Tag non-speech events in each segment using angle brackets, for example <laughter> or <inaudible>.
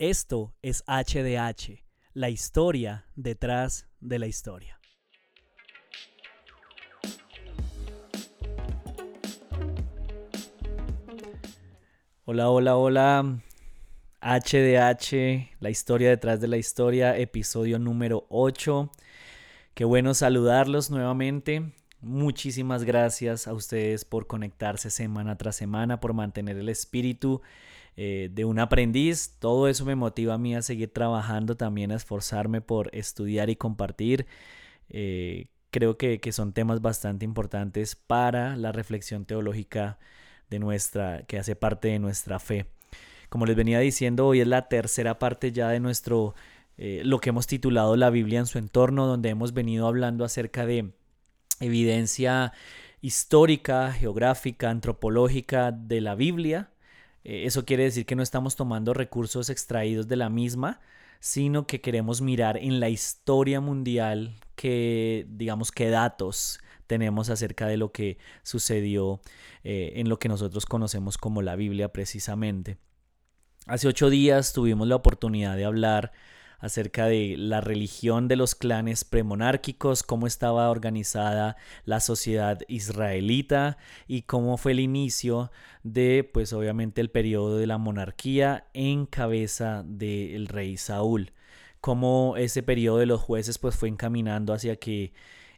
Esto es HDH, la historia detrás de la historia. Hola, hola, hola. HDH, la historia detrás de la historia, episodio número 8. Qué bueno saludarlos nuevamente. Muchísimas gracias a ustedes por conectarse semana tras semana, por mantener el espíritu eh, de un aprendiz. Todo eso me motiva a mí a seguir trabajando, también a esforzarme por estudiar y compartir. Eh, creo que, que, son temas bastante importantes para la reflexión teológica de nuestra, que hace parte de nuestra fe. Como les venía diciendo, hoy es la tercera parte ya de nuestro, eh, lo que hemos titulado La Biblia en su entorno, donde hemos venido hablando acerca de evidencia histórica, geográfica, antropológica de la Biblia, eso quiere decir que no estamos tomando recursos extraídos de la misma, sino que queremos mirar en la historia mundial que, digamos, qué datos tenemos acerca de lo que sucedió eh, en lo que nosotros conocemos como la Biblia precisamente. Hace ocho días tuvimos la oportunidad de hablar acerca de la religión de los clanes premonárquicos, cómo estaba organizada la sociedad israelita y cómo fue el inicio de, pues obviamente, el periodo de la monarquía en cabeza del rey Saúl. Cómo ese periodo de los jueces pues fue encaminando hacia que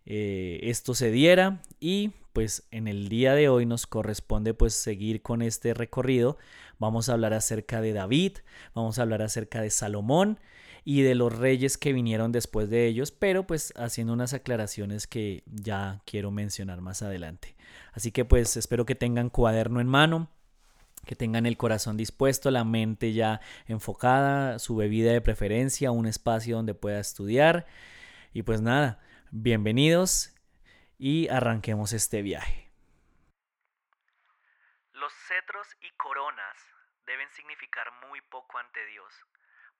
eh, esto se diera y pues en el día de hoy nos corresponde pues seguir con este recorrido. Vamos a hablar acerca de David, vamos a hablar acerca de Salomón y de los reyes que vinieron después de ellos, pero pues haciendo unas aclaraciones que ya quiero mencionar más adelante. Así que pues espero que tengan cuaderno en mano, que tengan el corazón dispuesto, la mente ya enfocada, su bebida de preferencia, un espacio donde pueda estudiar. Y pues nada, bienvenidos y arranquemos este viaje. Los cetros y coronas deben significar muy poco ante Dios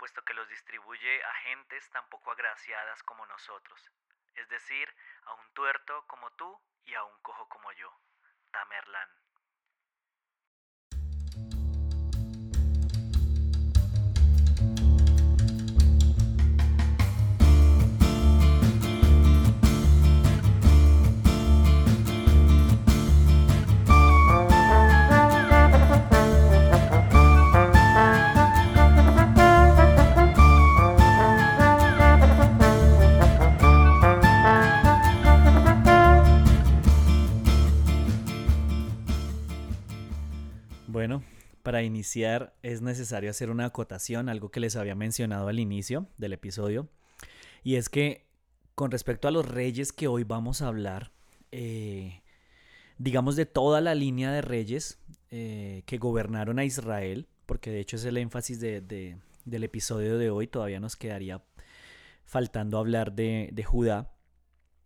puesto que los distribuye a gentes tan poco agraciadas como nosotros, es decir, a un tuerto como tú y a un cojo como yo. Tamerlán. Para iniciar es necesario hacer una acotación, algo que les había mencionado al inicio del episodio, y es que con respecto a los reyes que hoy vamos a hablar, eh, digamos de toda la línea de reyes eh, que gobernaron a Israel, porque de hecho es el énfasis del episodio de hoy, todavía nos quedaría faltando hablar de, de Judá.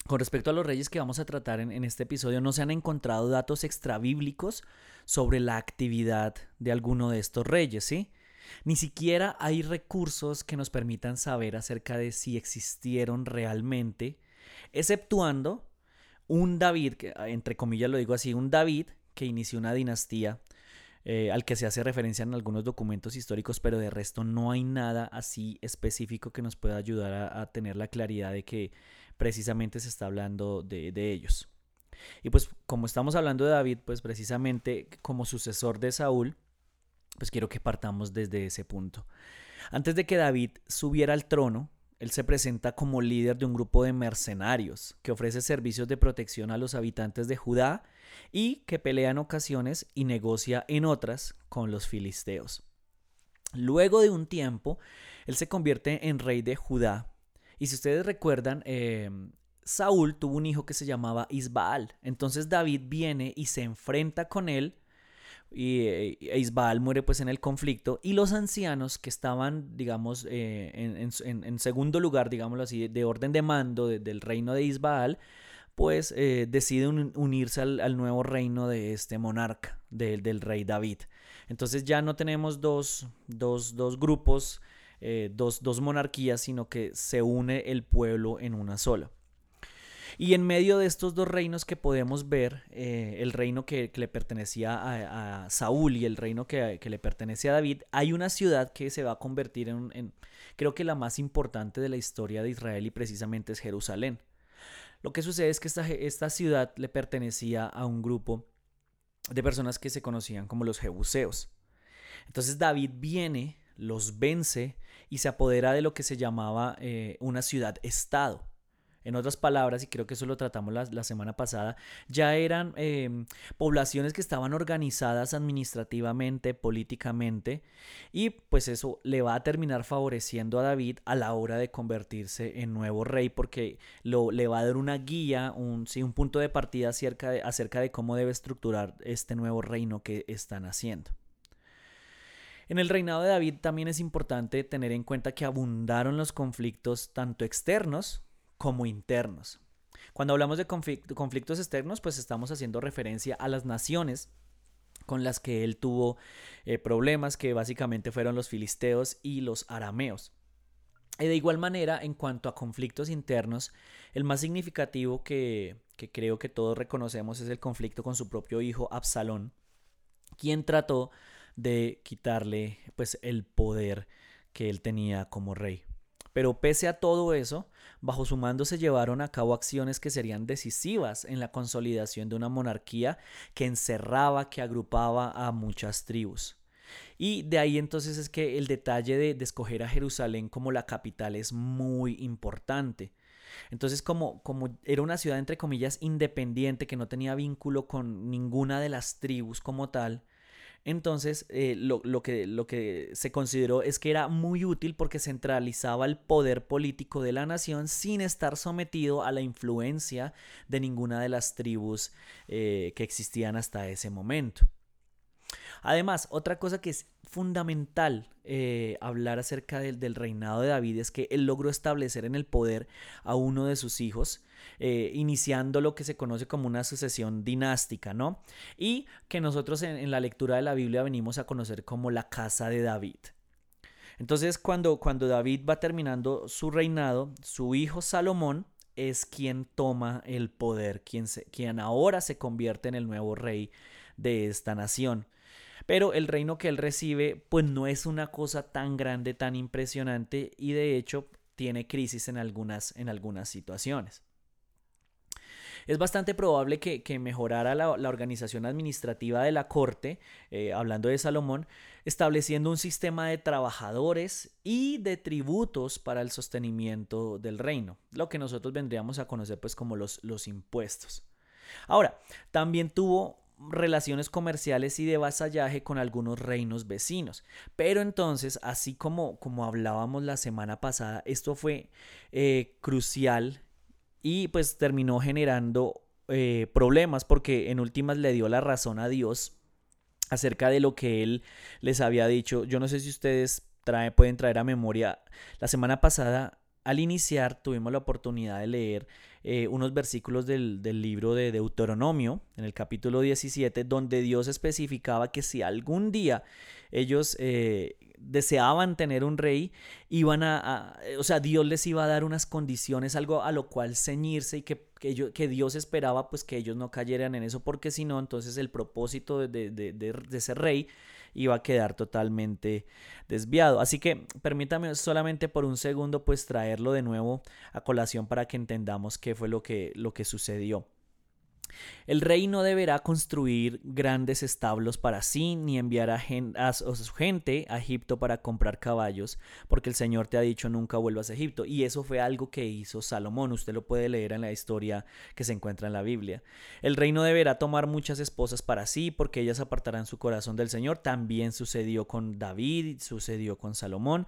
Con respecto a los reyes que vamos a tratar en, este episodio, no se han encontrado datos extrabíblicos sobre la actividad de alguno de estos reyes, ¿sí? Ni siquiera hay recursos que nos permitan saber acerca de si existieron realmente, exceptuando un David, que entre comillas lo digo así, un David que inició una dinastía eh, al que se hace referencia en algunos documentos históricos, pero de resto no hay nada así específico que nos pueda ayudar a tener la claridad de que precisamente se está hablando de, ellos. Y pues como estamos hablando de David, pues precisamente como sucesor de Saúl, pues quiero que partamos desde ese punto. Antes de que David subiera al trono, él se presenta como líder de un grupo de mercenarios que ofrece servicios de protección a los habitantes de Judá y que pelea en ocasiones y negocia en otras con los filisteos. Luego de un tiempo, él se convierte en rey de Judá y si ustedes recuerdan, em, Saúl tuvo un hijo que se llamaba Isbaal. Entonces David viene y se enfrenta con él. Y eh, Isbaal muere pues en el conflicto. Y los ancianos que estaban, digamos, eh, en, segundo lugar, digámoslo así, de orden de mando del reino de Isbaal, pues eh, deciden unirse al, nuevo reino de este monarca, del rey David. Entonces ya no tenemos dos, dos, dos grupos eh, dos, monarquías, sino que se une el pueblo en una sola. Y en medio de estos dos reinos que podemos ver, eh, el reino que, le pertenecía a, Saúl y el reino que, le pertenece a David, hay una ciudad que se va a convertir en, creo que la más importante de la historia de Israel y precisamente es Jerusalén. Lo que sucede es que esta, esta ciudad le pertenecía a un grupo de personas que se conocían como los Jebuseos. Entonces David viene, los vence y se apodera de lo que se llamaba eh, una ciudad-estado. En otras palabras, y creo que eso lo tratamos la, semana pasada, ya eran em, poblaciones que estaban organizadas administrativamente, políticamente, y pues eso le va a terminar favoreciendo a David a la hora de convertirse en nuevo rey, porque lo, le va a dar una guía, un, un punto de partida acerca de, acerca de cómo debe estructurar este nuevo reino que están haciendo. En el reinado de David también es importante tener en cuenta que abundaron los conflictos tanto externos como internos. Cuando hablamos de conflictos externos, pues estamos haciendo referencia a las naciones con las que él tuvo eh, problemas, que básicamente fueron los filisteos y los arameos. Y de igual manera, en cuanto a conflictos internos, el más significativo que, que creo que todos reconocemos es el conflicto con su propio hijo Absalón, quien trató de quitarle pues el poder que él tenía como rey. Pero pese a todo eso, bajo su mando se llevaron a cabo acciones que serían decisivas en la consolidación de una monarquía que encerraba, que agrupaba a muchas tribus. Y de ahí entonces es que el detalle de, escoger a Jerusalén como la capital es muy importante. Entonces, como, como, era una ciudad, entre comillas, independiente, que no tenía vínculo con ninguna de las tribus como tal, entonces, eh, lo, que, lo que se consideró es que era muy útil porque centralizaba el poder político de la nación sin estar sometido a la influencia de ninguna de las tribus eh, que existían hasta ese momento. Además, otra cosa que es fundamental eh, hablar acerca del, del, reinado de David es que él logró establecer en el poder a uno de sus hijos, eh, iniciando lo que se conoce como una sucesión dinástica, ¿no? Y que nosotros en, la lectura de la Biblia venimos a conocer como la casa de David. Entonces, cuando, cuando David va terminando su reinado, su hijo Salomón es quien toma el poder, quien, quien ahora se convierte en el nuevo rey de esta nación. Pero el reino que él recibe, pues no es una cosa tan grande, tan impresionante y de hecho tiene crisis en algunas, en algunas situaciones. Es bastante probable que, mejorara la, organización administrativa de la corte, eh, hablando de Salomón, estableciendo un sistema de trabajadores y de tributos para el sostenimiento del reino, lo que nosotros vendríamos a conocer pues como los, los impuestos. Ahora, también tuvo relaciones comerciales y de vasallaje con algunos reinos vecinos. Pero entonces, así como, como hablábamos la semana pasada, esto fue eh, crucial y pues terminó generando eh, problemas porque en últimas le dio la razón a Dios acerca de lo que él les había dicho. Yo no sé si ustedes pueden traer a memoria, la semana pasada al iniciar tuvimos la oportunidad de leer eh, unos versículos del, libro de Deuteronomio, en el capítulo 17, donde Dios especificaba que si algún día ellos eh, deseaban tener un rey, iban a, o sea, Dios les iba a dar unas condiciones, algo a lo cual ceñirse y que, que, Dios esperaba pues que ellos no cayeran en eso, porque si no, entonces el propósito de, de, de, de ese rey iba a quedar totalmente desviado. Así que permítame solamente por un segundo pues traerlo de nuevo a colación para que entendamos qué fue lo que, lo que sucedió. El rey no deberá construir grandes establos para sí, ni enviar a, su gente a Egipto para comprar caballos, porque el Señor te ha dicho nunca vuelvas a Egipto. Y eso fue algo que hizo Salomón. Usted lo puede leer en la historia que se encuentra en la Biblia. El rey no deberá tomar muchas esposas para sí, porque ellas apartarán su corazón del Señor. También sucedió con David, sucedió con Salomón.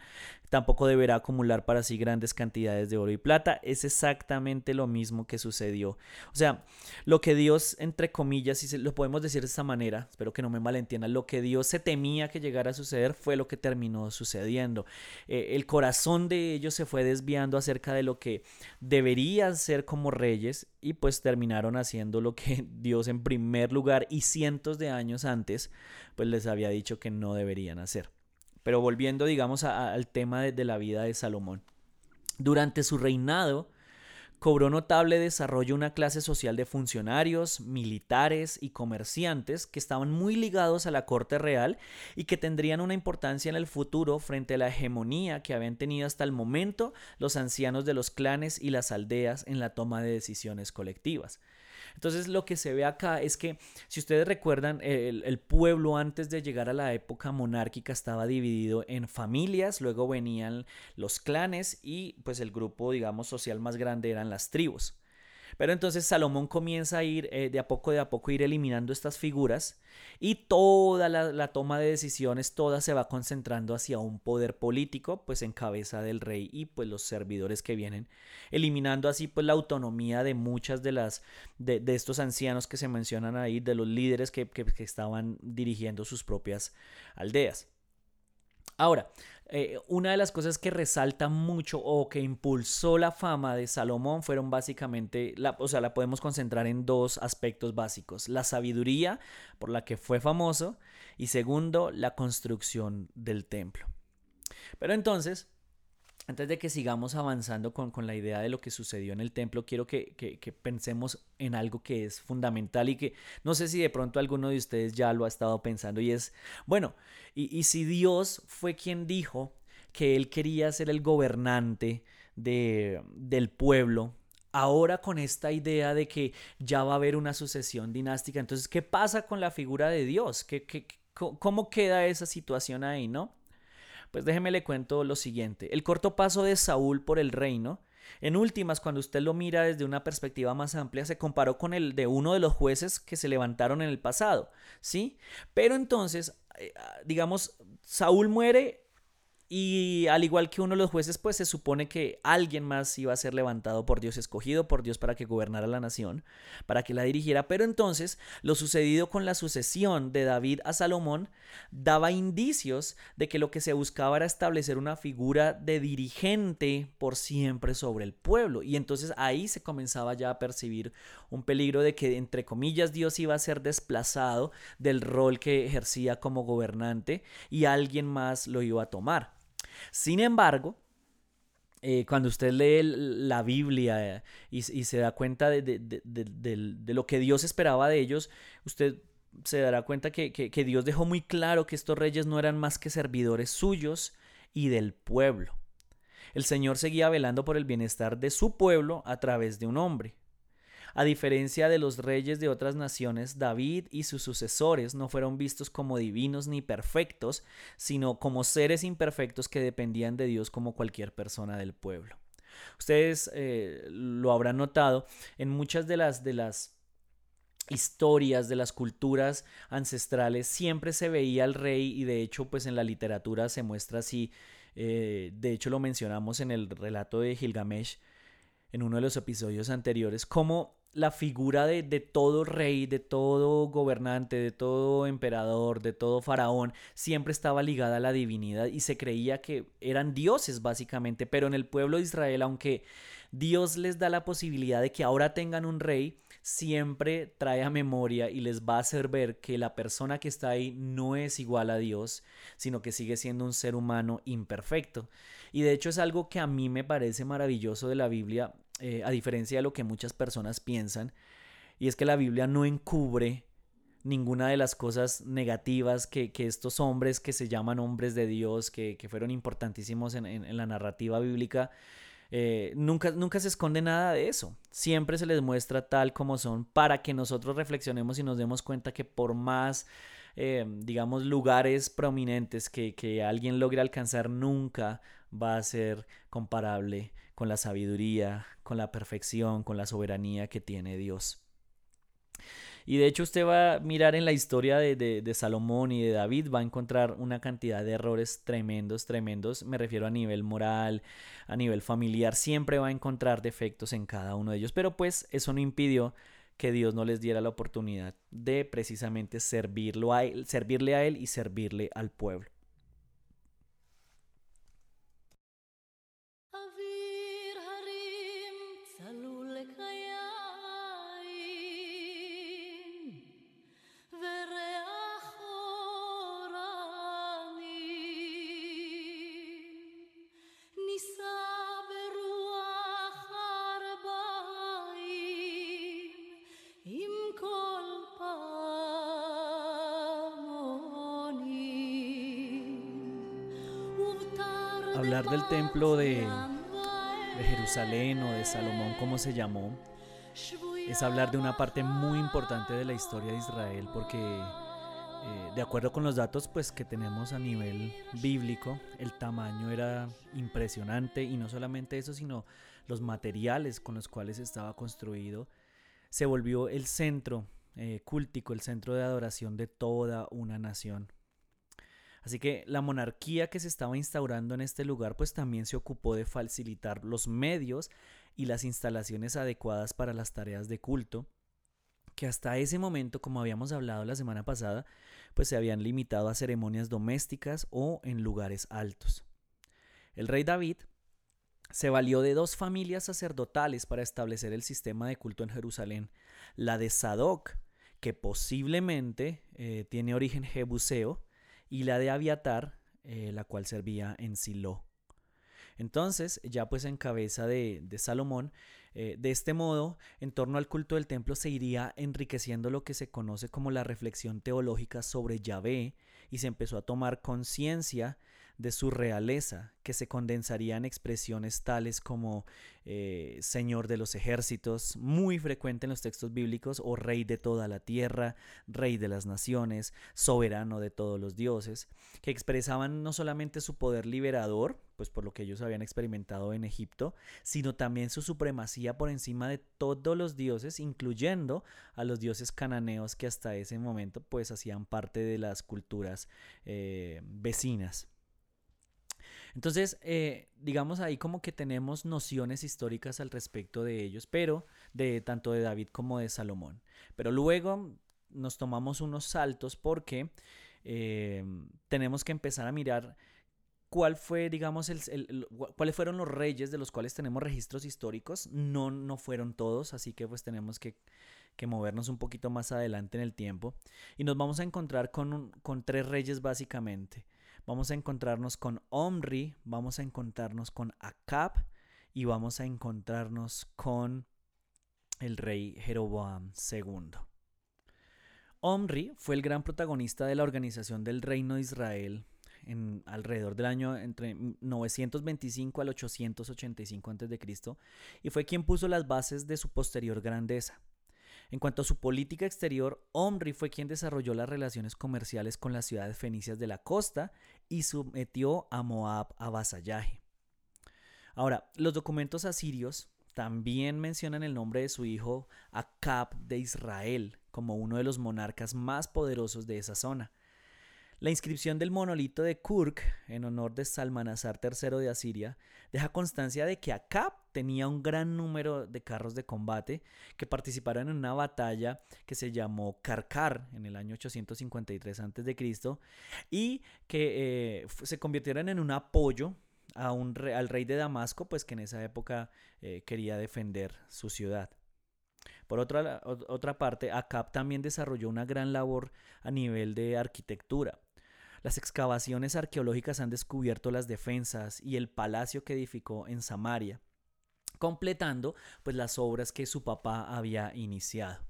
Tampoco deberá acumular para sí grandes cantidades de oro y plata. Es exactamente lo mismo que sucedió. O sea, lo que Dios, entre comillas, si lo podemos decir de esta manera, espero que no me malentiendan, lo que Dios se temía que llegara a suceder fue lo que terminó sucediendo. Eh, el corazón de ellos se fue desviando acerca de lo que deberían ser como reyes y pues terminaron haciendo lo que <laughs> Dios en primer lugar y cientos de años antes pues les había dicho que no deberían hacer. Pero volviendo digamos al tema de la vida de Salomón. Durante su reinado, cobró notable desarrollo una clase social de funcionarios, militares y comerciantes que estaban muy ligados a la corte real y que tendrían una importancia en el futuro frente a la hegemonía que habían tenido hasta el momento los ancianos de los clanes y las aldeas en la toma de decisiones colectivas. Entonces lo que se ve acá es que, si ustedes recuerdan, el, pueblo antes de llegar a la época monárquica estaba dividido en familias, luego venían los clanes y pues el grupo, digamos, social más grande eran las tribus. Pero entonces Salomón comienza a ir eh, de a poco, de a poco, ir eliminando estas figuras y toda la, toma de decisiones, toda se va concentrando hacia un poder político, pues en cabeza del rey y pues los servidores que vienen, eliminando así pues la autonomía de muchas de las, de, estos ancianos que se mencionan ahí, de los líderes que estaban dirigiendo sus propias aldeas. Ahora, eh, una de las cosas que resalta mucho o que impulsó la fama de Salomón fueron básicamente, la, o sea, la podemos concentrar en dos aspectos básicos. La sabiduría, por la que fue famoso, y segundo, la construcción del templo. Pero entonces, antes de que sigamos avanzando con, la idea de lo que sucedió en el templo, quiero que, pensemos en algo que es fundamental y que no sé si de pronto alguno de ustedes ya lo ha estado pensando y es, bueno, y, si Dios fue quien dijo que él quería ser el gobernante de, del pueblo, ahora con esta idea de que ya va a haber una sucesión dinástica, entonces, ¿qué pasa con la figura de Dios? ¿Qué, qué, ¿Cómo queda esa situación ahí, no? Pues déjeme le cuento lo siguiente. El corto paso de Saúl por el reino, en últimas, cuando usted lo mira desde una perspectiva más amplia, se comparó con el de uno de los jueces que se levantaron en el pasado, ¿sí? Pero entonces, eh, digamos, Saúl muere y al igual que uno de los jueces, pues se supone que alguien más iba a ser levantado por Dios, escogido por Dios para que gobernara la nación, para que la dirigiera. Pero entonces lo sucedido con la sucesión de David a Salomón daba indicios de que lo que se buscaba era establecer una figura de dirigente por siempre sobre el pueblo. Y entonces ahí se comenzaba ya a percibir un peligro de que, entre comillas, Dios iba a ser desplazado del rol que ejercía como gobernante y alguien más lo iba a tomar. Sin embargo, eh, cuando usted lee la Biblia eh, y, se da cuenta de, lo que Dios esperaba de ellos, usted se dará cuenta que, que Dios dejó muy claro que estos reyes no eran más que servidores suyos y del pueblo. El Señor seguía velando por el bienestar de su pueblo a través de un hombre. A diferencia de los reyes de otras naciones, David y sus sucesores no fueron vistos como divinos ni perfectos, sino como seres imperfectos que dependían de Dios como cualquier persona del pueblo. Ustedes eh, lo habrán notado en muchas de las, de las historias de las culturas ancestrales siempre se veía al rey y de hecho pues en la literatura se muestra así eh, de hecho lo mencionamos en el relato de Gilgamesh en uno de los episodios anteriores como la figura de, todo rey, de todo gobernante, de todo emperador, de todo faraón, siempre estaba ligada a la divinidad y se creía que eran dioses básicamente, pero en el pueblo de Israel, aunque Dios les da la posibilidad de que ahora tengan un rey, siempre trae a memoria y les va a hacer ver que la persona que está ahí no es igual a Dios, sino que sigue siendo un ser humano imperfecto. Y de hecho es algo que a mí me parece maravilloso de la Biblia eh, a diferencia de lo que muchas personas piensan, y es que la Biblia no encubre ninguna de las cosas negativas que, estos hombres que se llaman hombres de Dios, que, fueron importantísimos en, la narrativa bíblica, eh, nunca, nunca se esconde nada de eso. Siempre se les muestra tal como son para que nosotros reflexionemos y nos demos cuenta que por más, eh, digamos, lugares prominentes que, que alguien logre alcanzar, nunca va a ser comparable con la sabiduría, con la perfección, con la soberanía que tiene Dios. Y de hecho usted va a mirar en la historia de, Salomón y de David, va a encontrar una cantidad de errores tremendos, tremendos. Me refiero a nivel moral, a nivel familiar. Siempre va a encontrar defectos en cada uno de ellos. Pero pues eso no impidió que Dios no les diera la oportunidad de precisamente servirlo a servirle a Él y servirle al pueblo. Hablar del templo de, Jerusalén o de Salomón, como se llamó, es hablar de una parte muy importante de la historia de Israel, porque eh, de acuerdo con los datos pues, que tenemos a nivel bíblico, el tamaño era impresionante y no solamente eso, sino los materiales con los cuales estaba construido, se volvió el centro eh, el centro de adoración de toda una nación. Así que la monarquía que se estaba instaurando en este lugar pues también se ocupó de facilitar los medios y las instalaciones adecuadas para las tareas de culto, que hasta ese momento, como habíamos hablado la semana pasada, pues se habían limitado a ceremonias domésticas o en lugares altos. El rey David se valió de dos familias sacerdotales para establecer el sistema de culto en Jerusalén, la de Sadoc, que posiblemente eh, tiene origen jebuseo, y la de Abiatar, eh, la cual servía en Silo. Entonces, ya pues en cabeza de, Salomón, eh, de este modo, en torno al culto del templo se iría enriqueciendo lo que se conoce como la reflexión teológica sobre Yahvé y se empezó a tomar conciencia de su realeza, que se condensaría en expresiones tales como eh, Señor de los ejércitos, muy frecuente en los textos bíblicos, o Rey de toda la tierra, Rey de las naciones, soberano de todos los dioses, que expresaban no solamente su poder liberador, pues por lo que ellos habían experimentado en Egipto, sino también su supremacía por encima de todos los dioses, incluyendo a los dioses cananeos que hasta ese momento pues hacían parte de las culturas eh, vecinas. Entonces, eh, digamos ahí como que tenemos nociones históricas al respecto de ellos, pero de tanto de David como de Salomón. Pero luego nos tomamos unos saltos porque eh, tenemos que empezar a mirar cuál fue, digamos, cuáles fueron los reyes de los cuales tenemos registros históricos. No, no fueron todos, así que pues tenemos que, movernos un poquito más adelante en el tiempo. Y nos vamos a encontrar con, con tres reyes básicamente vamos a encontrarnos con Omri, vamos a encontrarnos con Acab y vamos a encontrarnos con el rey Jeroboam II. Omri fue el gran protagonista de la organización del reino de Israel alrededor del año entre 925 al 885 a.C. y fue quien puso las bases de su posterior grandeza. En cuanto a su política exterior, Omri fue quien desarrolló las relaciones comerciales con las ciudades fenicias de la costa y sometió a Moab a vasallaje. Ahora, los documentos asirios también mencionan el nombre de su hijo Acab de Israel como uno de los monarcas más poderosos de esa zona. La inscripción del monolito de Kurk en honor de Salmanasar III de Asiria deja constancia de que Acab tenía un gran número de carros de combate que participaron en una batalla que se llamó Karkar en el año 853 a.C. y que eh, se convirtieron en un apoyo al rey de Damasco, pues que en esa época eh, quería defender su ciudad. Por otra, otra parte, Acab también desarrolló una gran labor a nivel de arquitectura. Las excavaciones arqueológicas han descubierto las defensas y el palacio que edificó en Samaria, completando pues las obras que su papá había iniciado.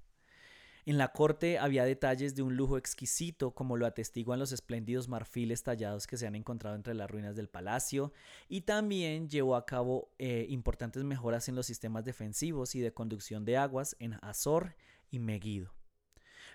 En la corte había detalles de un lujo exquisito, como lo atestiguan los espléndidos marfiles tallados que se han encontrado entre las ruinas del palacio, y también llevó a cabo eh, importantes mejoras en los sistemas defensivos y de conducción de aguas en Azor y Megiddo.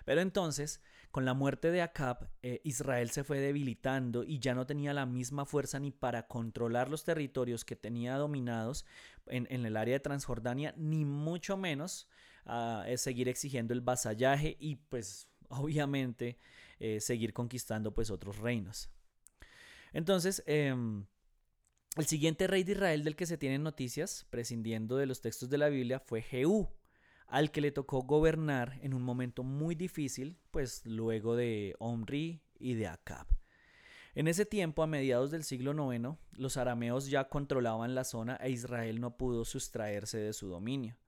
Pero entonces, con la muerte de Acab, eh, Israel se fue debilitando y ya no tenía la misma fuerza ni para controlar los territorios que tenía dominados en, el área de Transjordania, ni mucho menos ah, seguir exigiendo el vasallaje y pues <laughs> obviamente eh, seguir conquistando pues otros reinos. Entonces, em, el siguiente rey de Israel del que se tienen noticias, prescindiendo de los textos de la Biblia, fue Jehú, al que le tocó gobernar en un momento muy difícil, pues luego de Omri y de Acab. En ese tiempo, a mediados del siglo IX, los arameos ya controlaban la zona e Israel no pudo sustraerse de su dominio.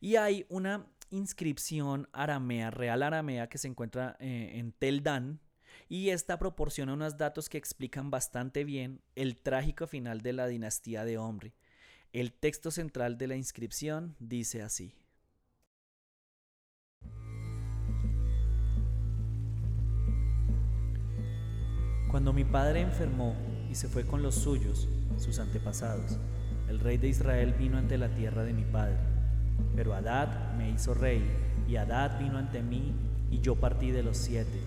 Y hay una inscripción aramea, real aramea, que se encuentra eh, en Tel Dan, y esta proporciona unos datos que explican bastante bien el trágico final de la dinastía de Omri. El texto central de la inscripción dice así. Cuando mi padre enfermó, y se fue con los suyos, sus antepasados. El rey de Israel vino ante la tierra de mi padre. Pero Adad me hizo rey, y Adad vino ante mí, y yo partí de los siete,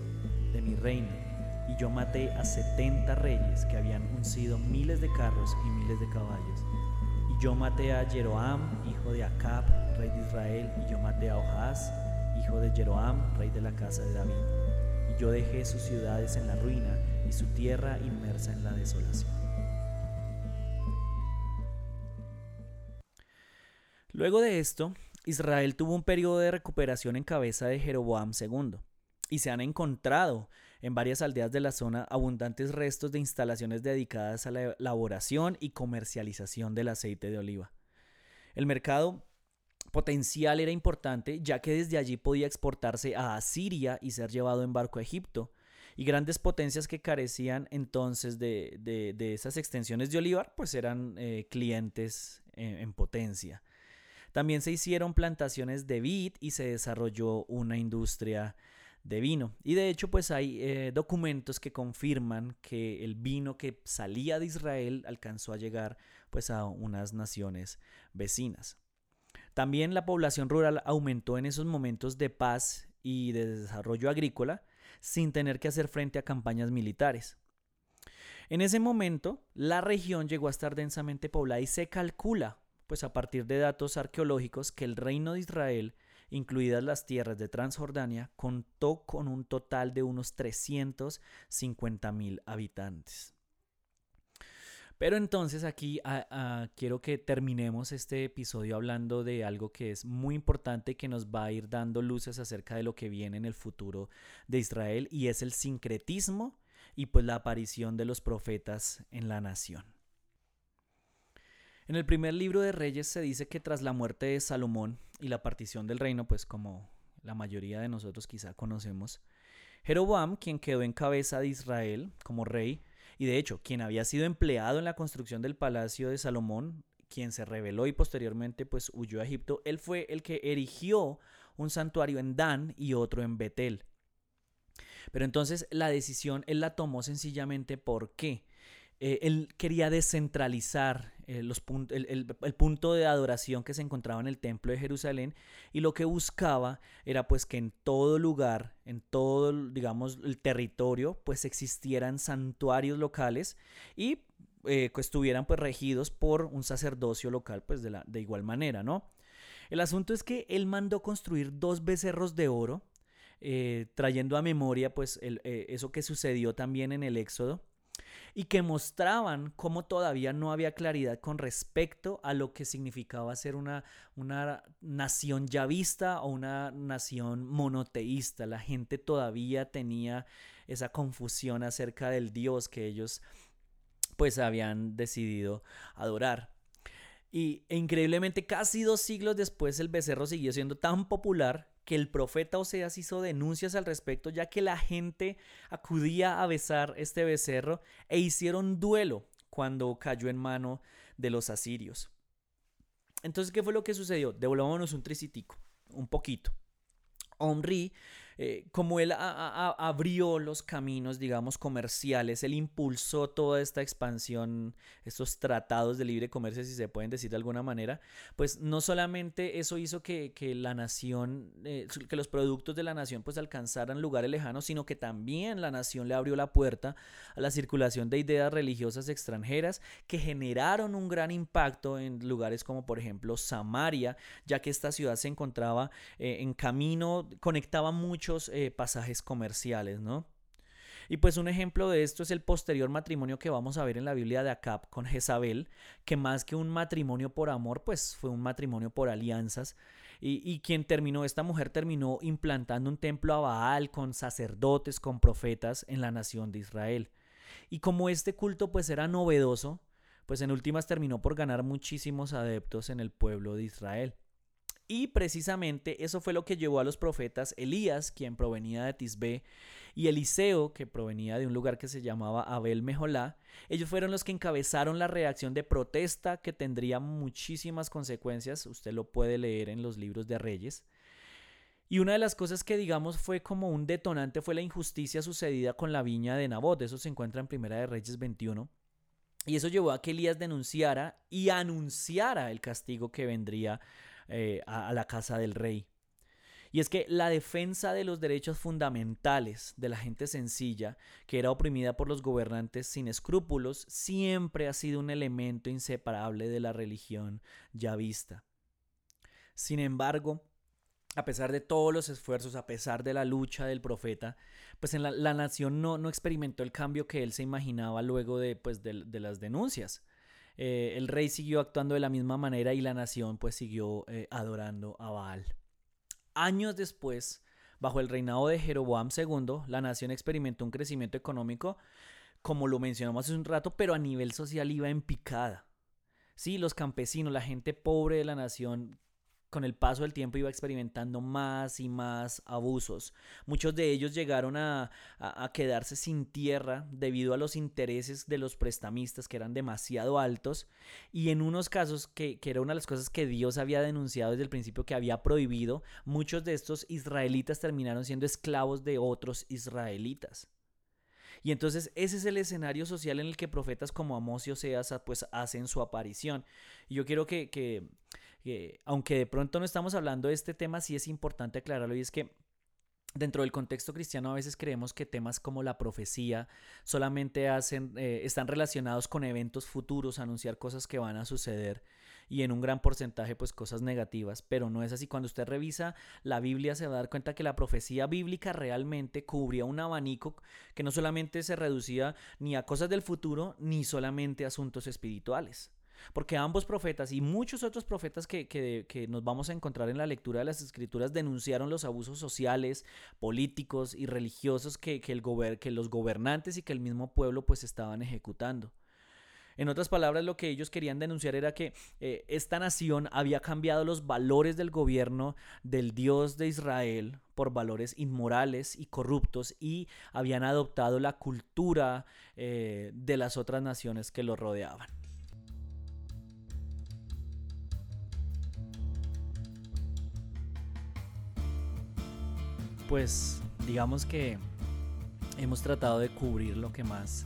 de mi reino, y yo maté a setenta reyes que habían uncido miles de carros y miles de caballos. Y yo maté a Jeroam, hijo de Acab, rey de Israel, y yo maté a Ohaz, hijo de Jeroam, rey de la casa de David. Y yo dejé sus ciudades en la ruina su tierra inmersa en la desolación. Luego de esto, Israel tuvo un periodo de recuperación en cabeza de Jeroboam II, y se han encontrado en varias aldeas de la zona abundantes restos de instalaciones dedicadas a la elaboración y comercialización del aceite de oliva. El mercado potencial era importante, ya que desde allí podía exportarse a Asiria y ser llevado en barco a Egipto, y grandes potencias que carecían entonces de, esas extensiones de olivar, pues eran eh, clientes en potencia. También se hicieron plantaciones de vid y se desarrolló una industria de vino. Y de hecho, pues hay eh, documentos que confirman que el vino que salía de Israel alcanzó a llegar pues a unas naciones vecinas. También la población rural aumentó en esos momentos de paz y de desarrollo agrícola sin tener que hacer frente a campañas militares. En ese momento, la región llegó a estar densamente poblada y se calcula pues a partir de datos arqueológicos que el reino de Israel, incluidas las tierras de Transjordania, contó con un total de unos 350 mil habitantes. Pero entonces aquí quiero que terminemos este episodio hablando de algo que es muy importante y que nos va a ir dando luces acerca de lo que viene en el futuro de Israel y es el sincretismo y pues la aparición de los profetas en la nación. En el primer libro de Reyes se dice que tras la muerte de Salomón y la partición del reino, pues como la mayoría de nosotros quizá conocemos, Jeroboam, quien quedó en cabeza de Israel como rey, y de hecho quien había sido empleado en la construcción del palacio de Salomón, quien se rebeló y posteriormente pues huyó a Egipto, él fue el que erigió un santuario en Dan y otro en Betel. Pero entonces la decisión él la tomó sencillamente porque eh, él quería descentralizar eh, los el, punto de adoración que se encontraba en el templo de Jerusalén y lo que buscaba era pues que en todo lugar, en todo digamos el territorio pues existieran santuarios locales y eh, que estuvieran pues regidos por un sacerdocio local pues de, la, de igual manera, ¿no? El asunto es que él mandó construir dos becerros de oro, trayendo a memoria pues eso que sucedió también en el Éxodo y que mostraban cómo todavía no había claridad con respecto a lo que significaba ser una, una nación yavista o una nación monoteísta. La gente todavía tenía esa confusión acerca del Dios que ellos pues habían decidido adorar. Y e increíblemente casi dos siglos después el becerro siguió siendo tan popular que el profeta Oseas hizo denuncias al respecto, ya que la gente acudía a besar este becerro e hicieron duelo cuando cayó en mano de los asirios. Entonces, ¿qué fue lo que sucedió? Devolvámonos un tricitico, un poquito. Omri eh, como él abrió los caminos, digamos, comerciales, él impulsó toda esta expansión, estos tratados de libre comercio, si se pueden decir de alguna manera, pues no solamente eso hizo que, la nación, eh, que los productos de la nación pues alcanzaran lugares lejanos, sino que también la nación le abrió la puerta a la circulación de ideas religiosas extranjeras que generaron un gran impacto en lugares como por ejemplo Samaria, ya que esta ciudad se encontraba eh, en camino, conectaba mucho eh, pasajes comerciales, ¿no? Y pues un ejemplo de esto es el posterior matrimonio que vamos a ver en la Biblia de Acab con Jezabel, que más que un matrimonio por amor, pues fue un matrimonio por alianzas. Y, y, quien terminó, esta mujer terminó implantando un templo a Baal con sacerdotes, con profetas en la nación de Israel. Y como este culto pues era novedoso, pues en últimas terminó por ganar muchísimos adeptos en el pueblo de Israel. Y precisamente eso fue lo que llevó a los profetas Elías, quien provenía de Tisbé, y Eliseo, que provenía de un lugar que se llamaba Abel Mejolá. Ellos fueron los que encabezaron la reacción de protesta que tendría muchísimas consecuencias. Usted lo puede leer en los libros de Reyes. Y una de las cosas que digamos fue como un detonante fue la injusticia sucedida con la viña de Nabot. Eso se encuentra en Primera de Reyes 21. Y eso llevó a que Elías denunciara y anunciara el castigo que vendría eh, a, la casa del rey. Y es que la defensa de los derechos fundamentales de la gente sencilla, que era oprimida por los gobernantes sin escrúpulos, siempre ha sido un elemento inseparable de la religión ya vista. Sin embargo, a pesar de todos los esfuerzos, a pesar de la lucha del profeta, pues en la, la nación no, no, experimentó el cambio que él se imaginaba luego de, pues, de las denuncias. Eh, el rey siguió actuando de la misma manera y la nación pues siguió eh, adorando a Baal. Años después, bajo el reinado de Jeroboam II, la nación experimentó un crecimiento económico, como lo mencionamos hace un rato, pero a nivel social iba en picada. Sí, los campesinos, la gente pobre de la nación con el paso del tiempo iba experimentando más y más abusos. Muchos de ellos llegaron a, quedarse sin tierra debido a los intereses de los prestamistas que eran demasiado altos y en unos casos que, que era una de las cosas que Dios había denunciado desde el principio que había prohibido, muchos de estos israelitas terminaron siendo esclavos de otros israelitas. Y entonces ese es el escenario social en el que profetas como Amós y Oseas pues hacen su aparición. Y yo quiero que, que, que, aunque de pronto no estamos hablando de este tema, sí es importante aclararlo y es que Dentro del contexto cristiano a veces creemos que temas como la profecía solamente hacen, eh, están relacionados con eventos futuros, anunciar cosas que van a suceder y en un gran porcentaje pues cosas negativas, pero no es así. Cuando usted revisa la Biblia se va a dar cuenta que la profecía bíblica realmente cubría un abanico que no solamente se reducía ni a cosas del futuro ni solamente a asuntos espirituales. Porque ambos profetas y muchos otros profetas que, que, que, nos vamos a encontrar en la lectura de las escrituras denunciaron los abusos sociales, políticos y religiosos que, que, el gober que los gobernantes y que el mismo pueblo pues estaban ejecutando. En otras palabras, lo que ellos querían denunciar era que eh, esta nación había cambiado los valores del gobierno del Dios de Israel por valores inmorales y corruptos y habían adoptado la cultura eh, de las otras naciones que lo rodeaban. Pues digamos que hemos tratado de cubrir lo que más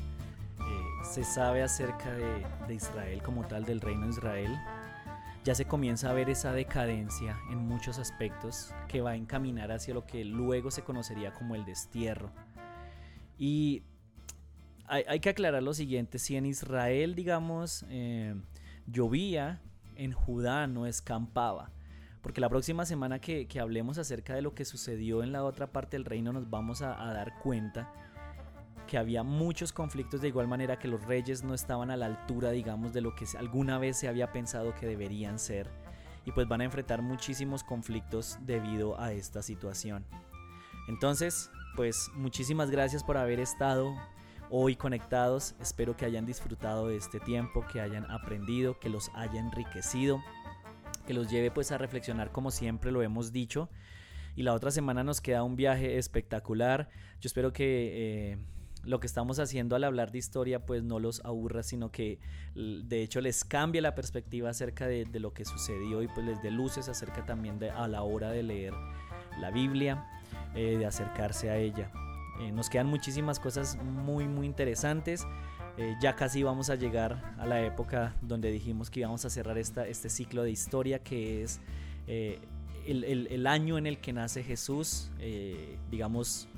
eh, se sabe acerca de, Israel como tal, del reino de Israel. Ya se comienza a ver esa decadencia en muchos aspectos que va a encaminar hacia lo que luego se conocería como el destierro. Y hay, hay que aclarar lo siguiente, si en Israel, digamos, eh, llovía, en Judá no escampaba porque la próxima semana que, que, hablemos acerca de lo que sucedió en la otra parte del reino nos vamos a, a, dar cuenta que había muchos conflictos de igual manera que los reyes no estaban a la altura, digamos, de lo que alguna vez se había pensado que deberían ser. Y pues van a enfrentar muchísimos conflictos debido a esta situación. Entonces, pues muchísimas gracias por haber estado hoy conectados. Espero que hayan disfrutado de este tiempo, que hayan aprendido, que los haya enriquecido que los lleve pues a reflexionar como siempre lo hemos dicho. Y la otra semana nos queda un viaje espectacular. Yo espero que eh, lo que estamos haciendo al hablar de historia pues no los aburra, sino que de hecho les cambie la perspectiva acerca de, lo que sucedió y pues les dé luces acerca también de a la hora de leer la Biblia, eh, de acercarse a ella. Eh, nos quedan muchísimas cosas muy muy interesantes. Eh, ya casi vamos a llegar a la época donde dijimos que íbamos a cerrar esta, este ciclo de historia que es eh, el, el, el, año en el que nace Jesús, eh, digamos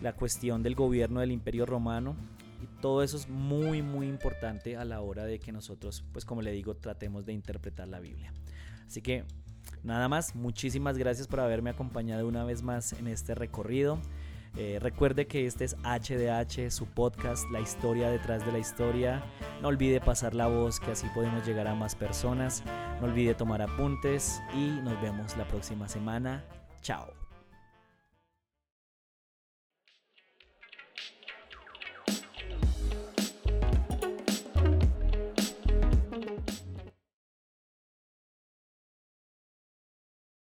la cuestión del gobierno del imperio romano y todo eso es muy muy importante a la hora de que nosotros pues como le digo tratemos de interpretar la Biblia. Así que nada más, muchísimas gracias por haberme acompañado una vez más en este recorrido. Eh, recuerde que este es HDH, su podcast, la historia detrás de la historia. No olvide pasar la voz, que así podemos llegar a más personas. No olvide tomar apuntes y nos vemos la próxima semana. Chao.